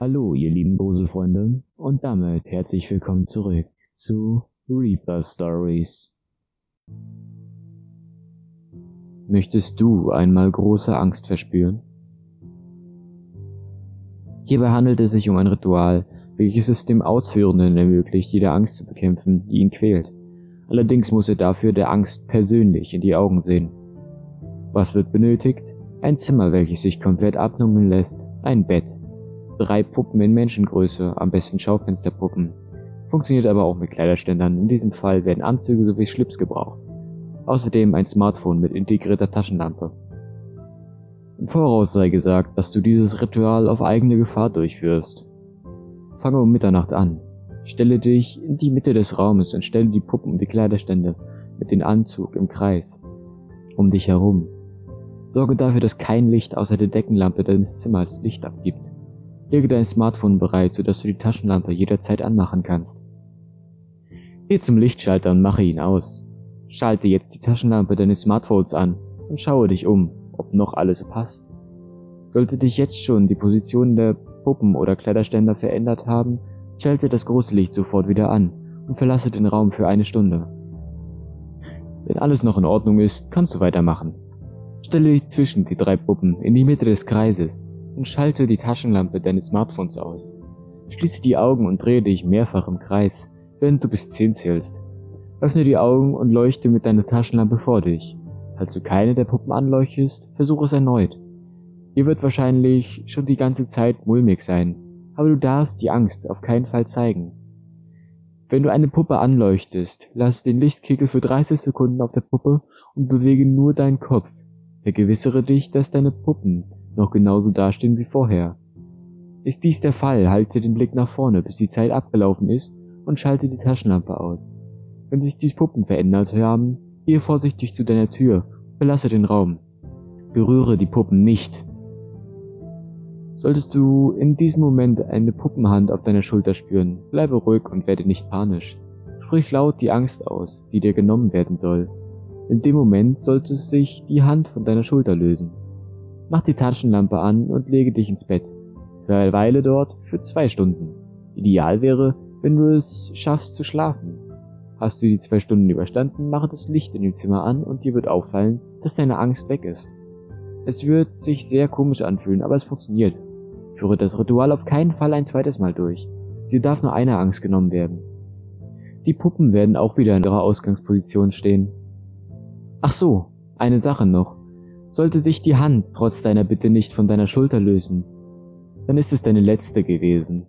Hallo, ihr lieben Gruselfreunde, und damit herzlich willkommen zurück zu Reaper Stories. Möchtest du einmal große Angst verspüren? Hierbei handelt es sich um ein Ritual, welches es dem Ausführenden ermöglicht, jede Angst zu bekämpfen, die ihn quält. Allerdings muss er dafür der Angst persönlich in die Augen sehen. Was wird benötigt? Ein Zimmer, welches sich komplett abnummeln lässt, ein Bett, drei Puppen in Menschengröße, am besten Schaufensterpuppen. Funktioniert aber auch mit Kleiderständern, in diesem Fall werden Anzüge sowie Schlips gebraucht. Außerdem ein Smartphone mit integrierter Taschenlampe. Im Voraus sei gesagt, dass du dieses Ritual auf eigene Gefahr durchführst. Fange um Mitternacht an. Stelle dich in die Mitte des Raumes und stelle die Puppen und die Kleiderstände mit dem Anzug im Kreis um dich herum. Sorge dafür, dass kein Licht außer der Deckenlampe deines Zimmers Licht abgibt. Lege dein Smartphone bereit, sodass du die Taschenlampe jederzeit anmachen kannst. Geh zum Lichtschalter und mache ihn aus. Schalte jetzt die Taschenlampe deines Smartphones an und schaue dich um ob noch alles passt. Sollte dich jetzt schon die Position der Puppen oder Kleiderständer verändert haben, schalte das große Licht sofort wieder an und verlasse den Raum für eine Stunde. Wenn alles noch in Ordnung ist, kannst du weitermachen. Stelle dich zwischen die drei Puppen in die Mitte des Kreises und schalte die Taschenlampe deines Smartphones aus. Schließe die Augen und drehe dich mehrfach im Kreis, während du bis zehn zählst. Öffne die Augen und leuchte mit deiner Taschenlampe vor dich. Falls du keine der Puppen anleuchtest, versuch es erneut. Dir wird wahrscheinlich schon die ganze Zeit mulmig sein, aber du darfst die Angst auf keinen Fall zeigen. Wenn du eine Puppe anleuchtest, lass den Lichtkegel für 30 Sekunden auf der Puppe und bewege nur deinen Kopf. Vergewissere dich, dass deine Puppen noch genauso dastehen wie vorher. Ist dies der Fall, halte den Blick nach vorne, bis die Zeit abgelaufen ist und schalte die Taschenlampe aus. Wenn sich die Puppen verändert haben, Gehe vorsichtig zu deiner Tür, verlasse den Raum. Berühre die Puppen nicht. Solltest du in diesem Moment eine Puppenhand auf deiner Schulter spüren, bleibe ruhig und werde nicht panisch. Sprich laut die Angst aus, die dir genommen werden soll. In dem Moment sollte sich die Hand von deiner Schulter lösen. Mach die Taschenlampe an und lege dich ins Bett. Für eine Weile dort für zwei Stunden. Ideal wäre, wenn du es schaffst zu schlafen. Hast du die zwei Stunden überstanden, mache das Licht in dem Zimmer an und dir wird auffallen, dass deine Angst weg ist. Es wird sich sehr komisch anfühlen, aber es funktioniert. Führe das Ritual auf keinen Fall ein zweites Mal durch. Dir darf nur eine Angst genommen werden. Die Puppen werden auch wieder in ihrer Ausgangsposition stehen. Ach so, eine Sache noch. Sollte sich die Hand trotz deiner Bitte nicht von deiner Schulter lösen, dann ist es deine letzte gewesen.